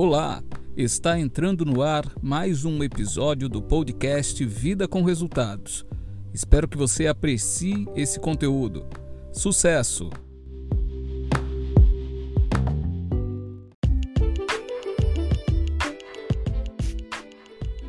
Olá, está entrando no ar mais um episódio do podcast Vida com Resultados. Espero que você aprecie esse conteúdo. Sucesso!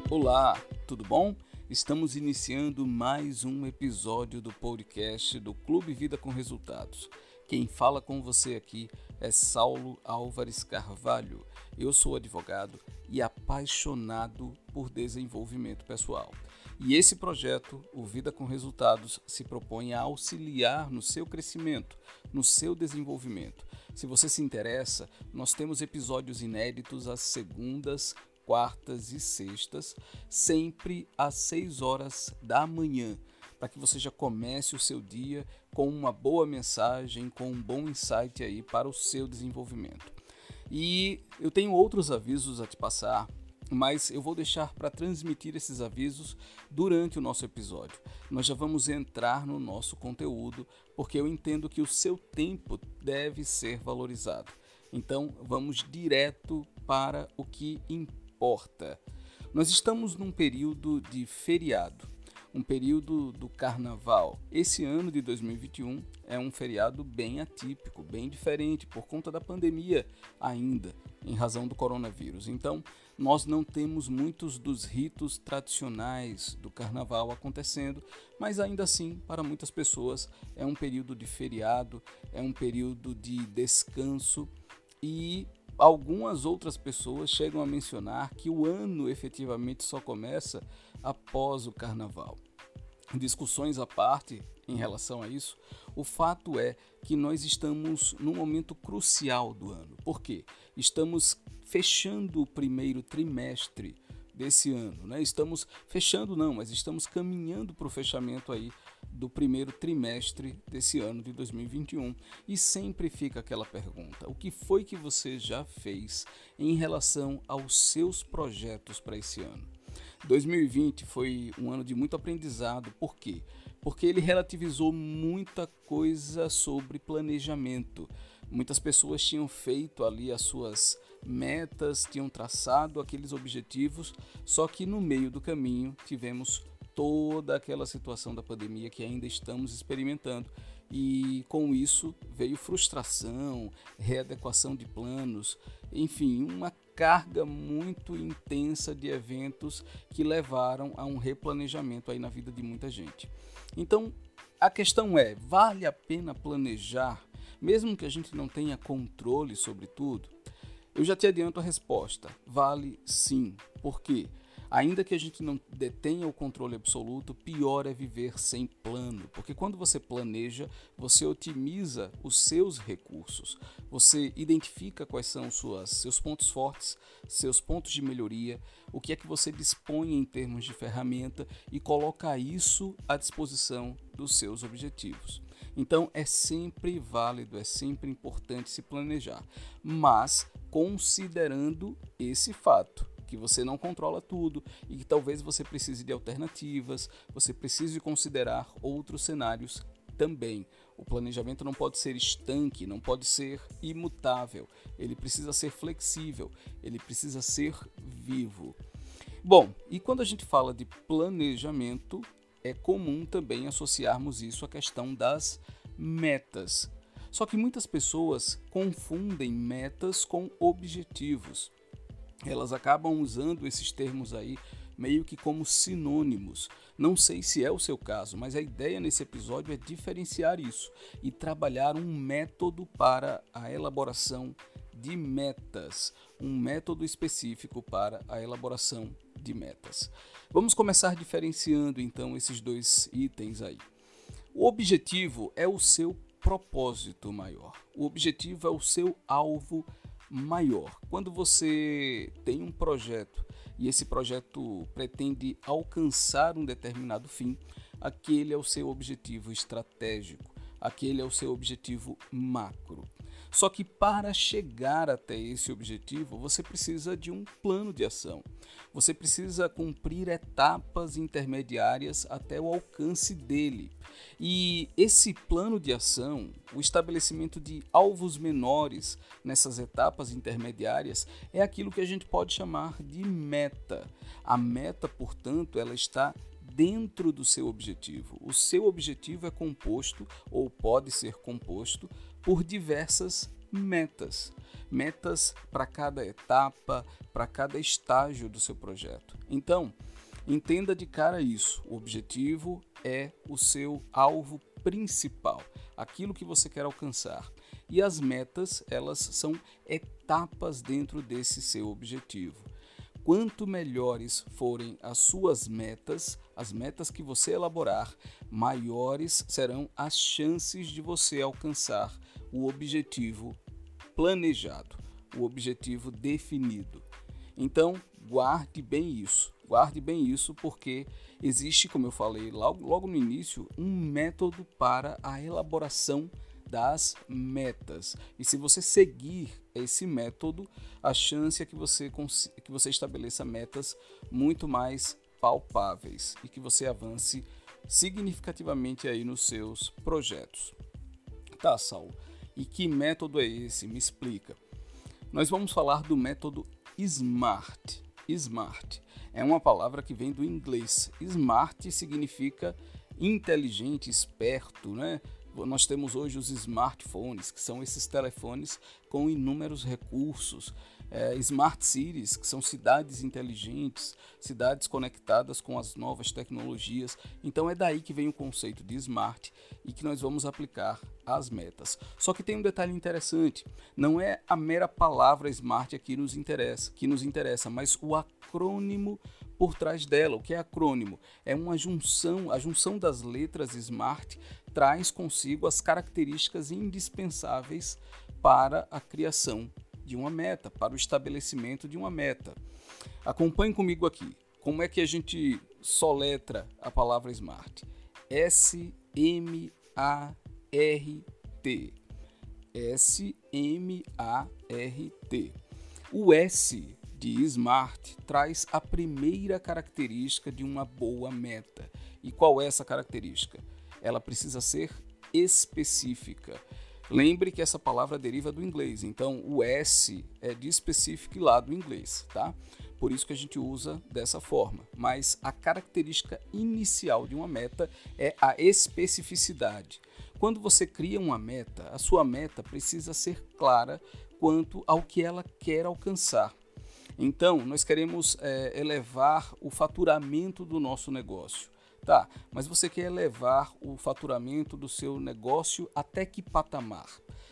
Olá, tudo bom? Estamos iniciando mais um episódio do podcast do Clube Vida com Resultados. Quem fala com você aqui Saulo Álvares Carvalho. Eu sou advogado e apaixonado por desenvolvimento pessoal. E esse projeto, o Vida com Resultados, se propõe a auxiliar no seu crescimento, no seu desenvolvimento. Se você se interessa, nós temos episódios inéditos às segundas, quartas e sextas, sempre às 6 horas da manhã para que você já comece o seu dia com uma boa mensagem, com um bom insight aí para o seu desenvolvimento. E eu tenho outros avisos a te passar, mas eu vou deixar para transmitir esses avisos durante o nosso episódio. Nós já vamos entrar no nosso conteúdo, porque eu entendo que o seu tempo deve ser valorizado. Então, vamos direto para o que importa. Nós estamos num período de feriado um período do carnaval. Esse ano de 2021 é um feriado bem atípico, bem diferente, por conta da pandemia ainda, em razão do coronavírus. Então, nós não temos muitos dos ritos tradicionais do carnaval acontecendo, mas ainda assim, para muitas pessoas, é um período de feriado, é um período de descanso e algumas outras pessoas chegam a mencionar que o ano efetivamente só começa após o carnaval. Discussões à parte em relação a isso, o fato é que nós estamos num momento crucial do ano. Por quê? Estamos fechando o primeiro trimestre desse ano, né? Estamos fechando não, mas estamos caminhando para o fechamento aí do primeiro trimestre desse ano de 2021 e sempre fica aquela pergunta: o que foi que você já fez em relação aos seus projetos para esse ano? 2020 foi um ano de muito aprendizado. Por quê? Porque ele relativizou muita coisa sobre planejamento. Muitas pessoas tinham feito ali as suas metas, tinham traçado aqueles objetivos, só que no meio do caminho tivemos toda aquela situação da pandemia que ainda estamos experimentando e com isso veio frustração, readequação de planos, enfim, uma carga muito intensa de eventos que levaram a um replanejamento aí na vida de muita gente. Então, a questão é, vale a pena planejar, mesmo que a gente não tenha controle sobre tudo? Eu já te adianto a resposta, vale sim. Por quê? Ainda que a gente não detenha o controle absoluto, pior é viver sem plano, porque quando você planeja, você otimiza os seus recursos, você identifica quais são suas, seus pontos fortes, seus pontos de melhoria, o que é que você dispõe em termos de ferramenta e coloca isso à disposição dos seus objetivos. Então é sempre válido, é sempre importante se planejar, mas considerando esse fato que você não controla tudo e que talvez você precise de alternativas, você precise considerar outros cenários também. O planejamento não pode ser estanque, não pode ser imutável, ele precisa ser flexível, ele precisa ser vivo. Bom, e quando a gente fala de planejamento, é comum também associarmos isso à questão das metas. Só que muitas pessoas confundem metas com objetivos elas acabam usando esses termos aí meio que como sinônimos. Não sei se é o seu caso, mas a ideia nesse episódio é diferenciar isso e trabalhar um método para a elaboração de metas, um método específico para a elaboração de metas. Vamos começar diferenciando então esses dois itens aí. O objetivo é o seu propósito maior. O objetivo é o seu alvo maior. Quando você tem um projeto e esse projeto pretende alcançar um determinado fim, aquele é o seu objetivo estratégico, aquele é o seu objetivo macro. Só que para chegar até esse objetivo, você precisa de um plano de ação. Você precisa cumprir etapas intermediárias até o alcance dele. E esse plano de ação, o estabelecimento de alvos menores nessas etapas intermediárias, é aquilo que a gente pode chamar de meta. A meta, portanto, ela está dentro do seu objetivo. O seu objetivo é composto ou pode ser composto por diversas metas. Metas para cada etapa, para cada estágio do seu projeto. Então, entenda de cara isso. O objetivo é o seu alvo principal, aquilo que você quer alcançar. E as metas, elas são etapas dentro desse seu objetivo. Quanto melhores forem as suas metas, as metas que você elaborar, maiores serão as chances de você alcançar o objetivo planejado, o objetivo definido. Então, guarde bem isso. Guarde bem isso porque existe, como eu falei logo, logo no início, um método para a elaboração das metas. E se você seguir esse método, a chance é que você, que você estabeleça metas muito mais palpáveis e que você avance significativamente aí nos seus projetos. Tá, Saulo. E que método é esse? Me explica. Nós vamos falar do método SMART. SMART é uma palavra que vem do inglês. SMART significa inteligente, esperto, né? nós temos hoje os smartphones, que são esses telefones com inúmeros recursos, é, smart cities, que são cidades inteligentes, cidades conectadas com as novas tecnologias. Então é daí que vem o conceito de smart e que nós vamos aplicar às metas. Só que tem um detalhe interessante, não é a mera palavra smart que nos interessa, que nos interessa, mas o acrônimo por trás dela. O que é acrônimo? É uma junção, a junção das letras SMART traz consigo as características indispensáveis para a criação de uma meta, para o estabelecimento de uma meta. Acompanhe comigo aqui. Como é que a gente soletra a palavra SMART? S-M-A-R-T. S-M-A-R-T. O S de SMART traz a primeira característica de uma boa meta. E qual é essa característica? Ela precisa ser específica. Lembre que essa palavra deriva do inglês, então o S é de específico lá do inglês, tá? Por isso que a gente usa dessa forma. Mas a característica inicial de uma meta é a especificidade. Quando você cria uma meta, a sua meta precisa ser clara quanto ao que ela quer alcançar. Então, nós queremos é, elevar o faturamento do nosso negócio. Tá, mas você quer elevar o faturamento do seu negócio até que patamar?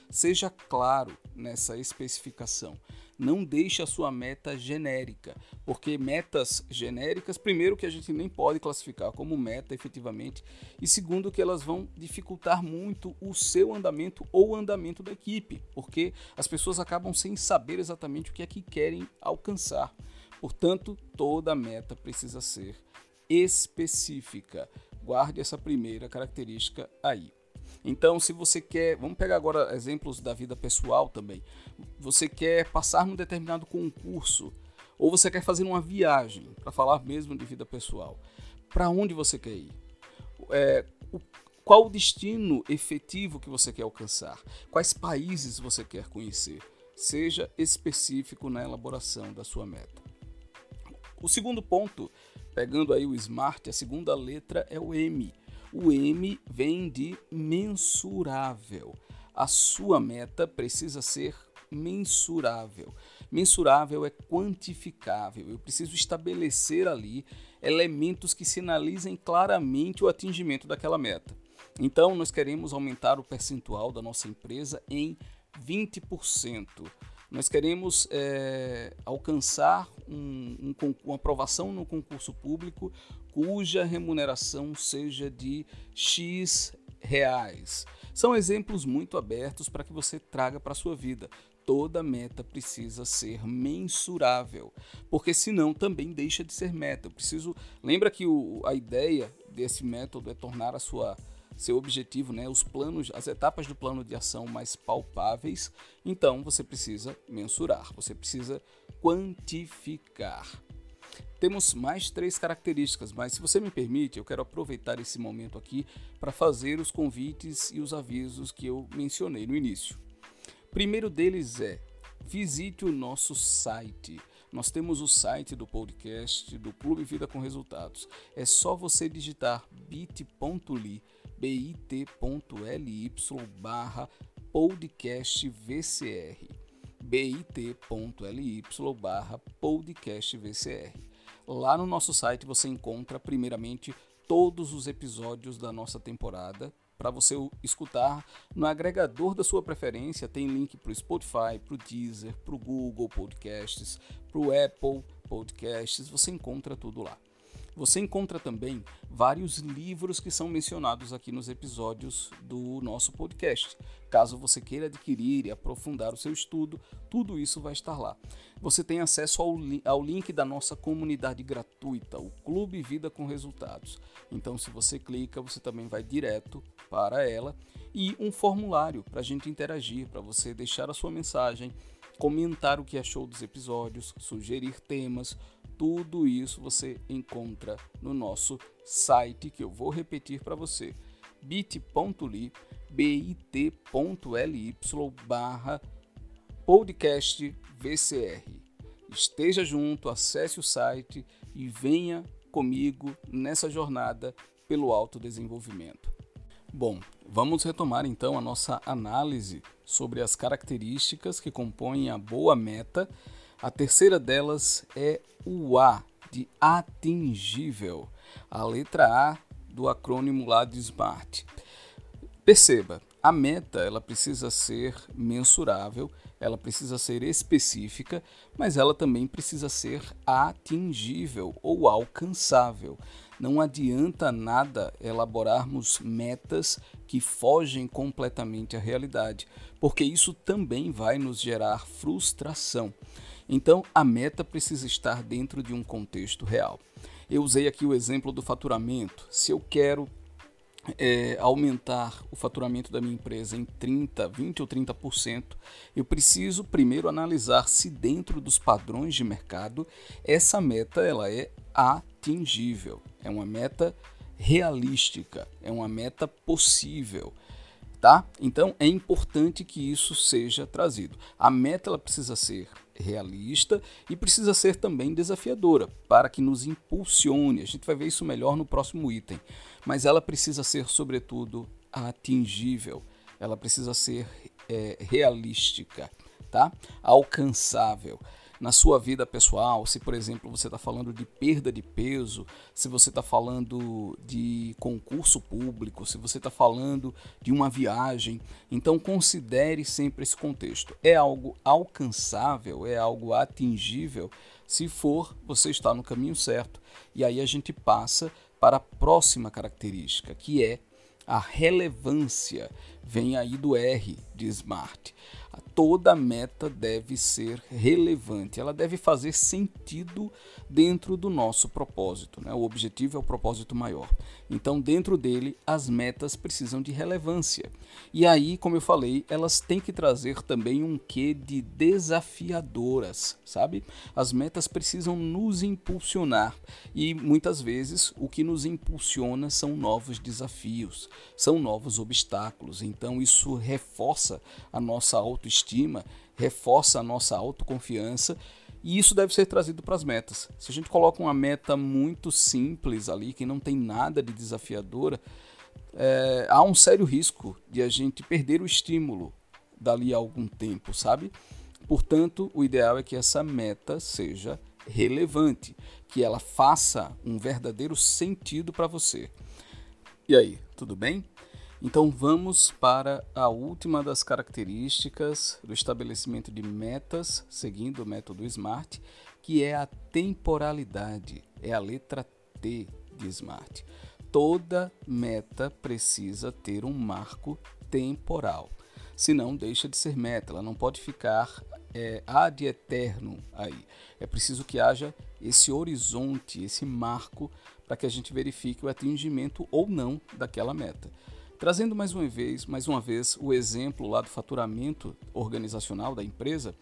Seja claro nessa especificação. Não deixe a sua meta genérica, porque metas genéricas, primeiro que a gente nem pode classificar como meta efetivamente, e segundo que elas vão dificultar muito o seu andamento ou o andamento da equipe, porque as pessoas acabam sem saber exatamente o que é que querem alcançar. Portanto, toda meta precisa ser específica. Guarde essa primeira característica aí. Então, se você quer, vamos pegar agora exemplos da vida pessoal também. Você quer passar num determinado concurso ou você quer fazer uma viagem, para falar mesmo de vida pessoal. Para onde você quer ir? É, o, qual o destino efetivo que você quer alcançar? Quais países você quer conhecer? Seja específico na elaboração da sua meta. O segundo ponto, pegando aí o smart, a segunda letra é o M. O M vem de mensurável. A sua meta precisa ser mensurável. Mensurável é quantificável. Eu preciso estabelecer ali elementos que sinalizem claramente o atingimento daquela meta. Então, nós queremos aumentar o percentual da nossa empresa em 20% nós queremos é, alcançar um, um, uma aprovação no concurso público cuja remuneração seja de X reais. São exemplos muito abertos para que você traga para a sua vida. Toda meta precisa ser mensurável, porque senão também deixa de ser meta. Eu preciso, lembra que o, a ideia desse método é tornar a sua seu objetivo, né, os planos, as etapas do plano de ação mais palpáveis, então você precisa mensurar, você precisa quantificar. Temos mais três características, mas se você me permite, eu quero aproveitar esse momento aqui para fazer os convites e os avisos que eu mencionei no início. Primeiro deles é visite o nosso site. Nós temos o site do podcast do Clube Vida com Resultados. É só você digitar bit.ly, bit.ly barra podcast VCR bit.ly barra podcast VCR. Lá no nosso site você encontra primeiramente todos os episódios da nossa temporada para você escutar no agregador da sua preferência. Tem link para o Spotify, para o Deezer, para o Google Podcasts, para o Apple Podcasts. Você encontra tudo lá. Você encontra também vários livros que são mencionados aqui nos episódios do nosso podcast. Caso você queira adquirir e aprofundar o seu estudo, tudo isso vai estar lá. Você tem acesso ao, li ao link da nossa comunidade gratuita, o Clube Vida com Resultados. Então, se você clica, você também vai direto para ela e um formulário para a gente interagir, para você deixar a sua mensagem, comentar o que achou dos episódios, sugerir temas tudo isso você encontra no nosso site que eu vou repetir para você: bit.ly bit.ly barra podcast VCR. Esteja junto, acesse o site e venha comigo nessa jornada pelo autodesenvolvimento. Bom, vamos retomar então a nossa análise sobre as características que compõem a boa meta a terceira delas é o A, de atingível, a letra A do acrônimo lá de SMART. Perceba, a meta ela precisa ser mensurável, ela precisa ser específica, mas ela também precisa ser atingível ou alcançável. Não adianta nada elaborarmos metas que fogem completamente à realidade, porque isso também vai nos gerar frustração. Então, a meta precisa estar dentro de um contexto real. Eu usei aqui o exemplo do faturamento. Se eu quero é, aumentar o faturamento da minha empresa em 30, 20 ou 30%, eu preciso primeiro analisar se dentro dos padrões de mercado essa meta ela é atingível, é uma meta realística, é uma meta possível tá? Então é importante que isso seja trazido. A meta ela precisa ser realista e precisa ser também desafiadora para que nos impulsione. A gente vai ver isso melhor no próximo item, mas ela precisa ser sobretudo atingível. Ela precisa ser é, realística, tá? Alcançável na sua vida pessoal, se por exemplo você está falando de perda de peso, se você está falando de concurso público, se você está falando de uma viagem, então considere sempre esse contexto. É algo alcançável, é algo atingível. Se for, você está no caminho certo. E aí a gente passa para a próxima característica, que é a relevância. Vem aí do R de Smart toda meta deve ser relevante, ela deve fazer sentido dentro do nosso propósito. Né? O objetivo é o propósito maior. Então, dentro dele, as metas precisam de relevância. E aí, como eu falei, elas têm que trazer também um quê de desafiadoras, sabe? As metas precisam nos impulsionar e muitas vezes o que nos impulsiona são novos desafios, são novos obstáculos. Então, isso reforça a nossa autoestima autoestima, reforça a nossa autoconfiança e isso deve ser trazido para as metas. Se a gente coloca uma meta muito simples ali, que não tem nada de desafiadora, é, há um sério risco de a gente perder o estímulo dali a algum tempo, sabe? Portanto, o ideal é que essa meta seja relevante, que ela faça um verdadeiro sentido para você. E aí, tudo bem? Então vamos para a última das características do estabelecimento de metas, seguindo o método SMART, que é a temporalidade, é a letra T de SMART. Toda meta precisa ter um marco temporal, senão deixa de ser meta, ela não pode ficar é, ad eterno aí. É preciso que haja esse horizonte, esse marco, para que a gente verifique o atingimento ou não daquela meta. Trazendo mais uma vez, mais uma vez o exemplo lá do faturamento organizacional da empresa,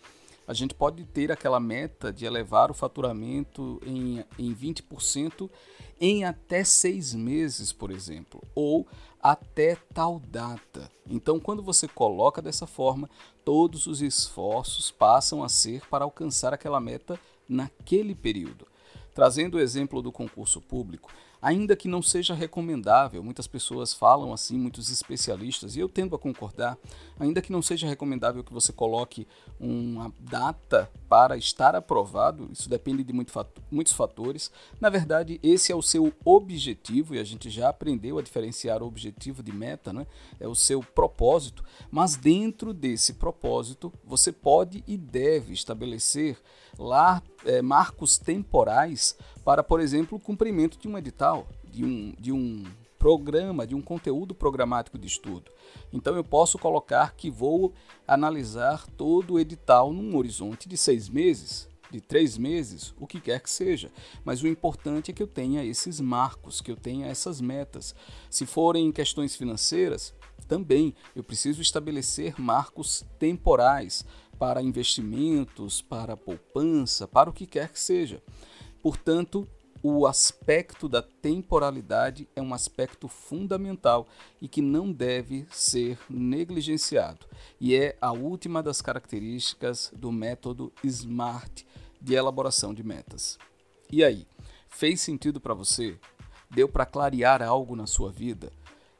a gente pode ter aquela meta de elevar o faturamento em, em 20% em até seis meses, por exemplo, ou até tal data. Então, quando você coloca dessa forma, todos os esforços passam a ser para alcançar aquela meta naquele período. Trazendo o exemplo do concurso público, ainda que não seja recomendável, muitas pessoas falam assim, muitos especialistas, e eu tendo a concordar, ainda que não seja recomendável que você coloque uma data para estar aprovado, isso depende de muito muitos fatores. Na verdade, esse é o seu objetivo, e a gente já aprendeu a diferenciar o objetivo de meta, né? é o seu propósito, mas dentro desse propósito, você pode e deve estabelecer lá é, marcos temporais para, por exemplo, o cumprimento de um edital, de um, de um programa, de um conteúdo programático de estudo. Então eu posso colocar que vou analisar todo o edital num horizonte de seis meses, de três meses, o que quer que seja. Mas o importante é que eu tenha esses marcos, que eu tenha essas metas. Se forem questões financeiras, também eu preciso estabelecer marcos temporais para investimentos, para poupança, para o que quer que seja. Portanto, o aspecto da temporalidade é um aspecto fundamental e que não deve ser negligenciado, e é a última das características do método SMART de elaboração de metas. E aí, fez sentido para você? Deu para clarear algo na sua vida?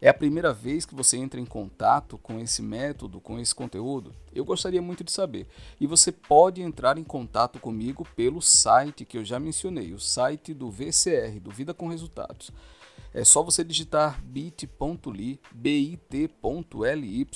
É a primeira vez que você entra em contato com esse método, com esse conteúdo? Eu gostaria muito de saber. E você pode entrar em contato comigo pelo site que eu já mencionei, o site do VCR, do Vida com Resultados. É só você digitar bit.ly, bit.ly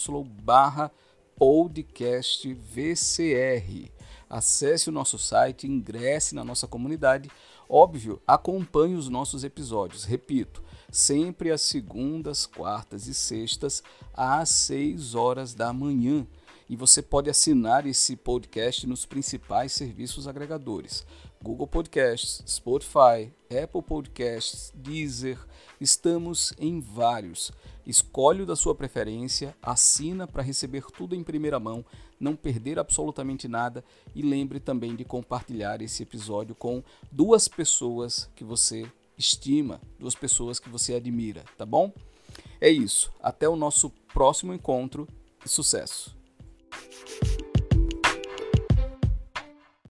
barra podcast VCR. Acesse o nosso site, ingresse na nossa comunidade. Óbvio, acompanhe os nossos episódios. Repito, sempre às segundas, quartas e sextas, às 6 horas da manhã. E você pode assinar esse podcast nos principais serviços agregadores: Google Podcasts, Spotify, Apple Podcasts, Deezer. Estamos em vários. Escolhe o da sua preferência, assina para receber tudo em primeira mão, não perder absolutamente nada e lembre também de compartilhar esse episódio com duas pessoas que você estima, duas pessoas que você admira, tá bom? É isso. Até o nosso próximo encontro e sucesso!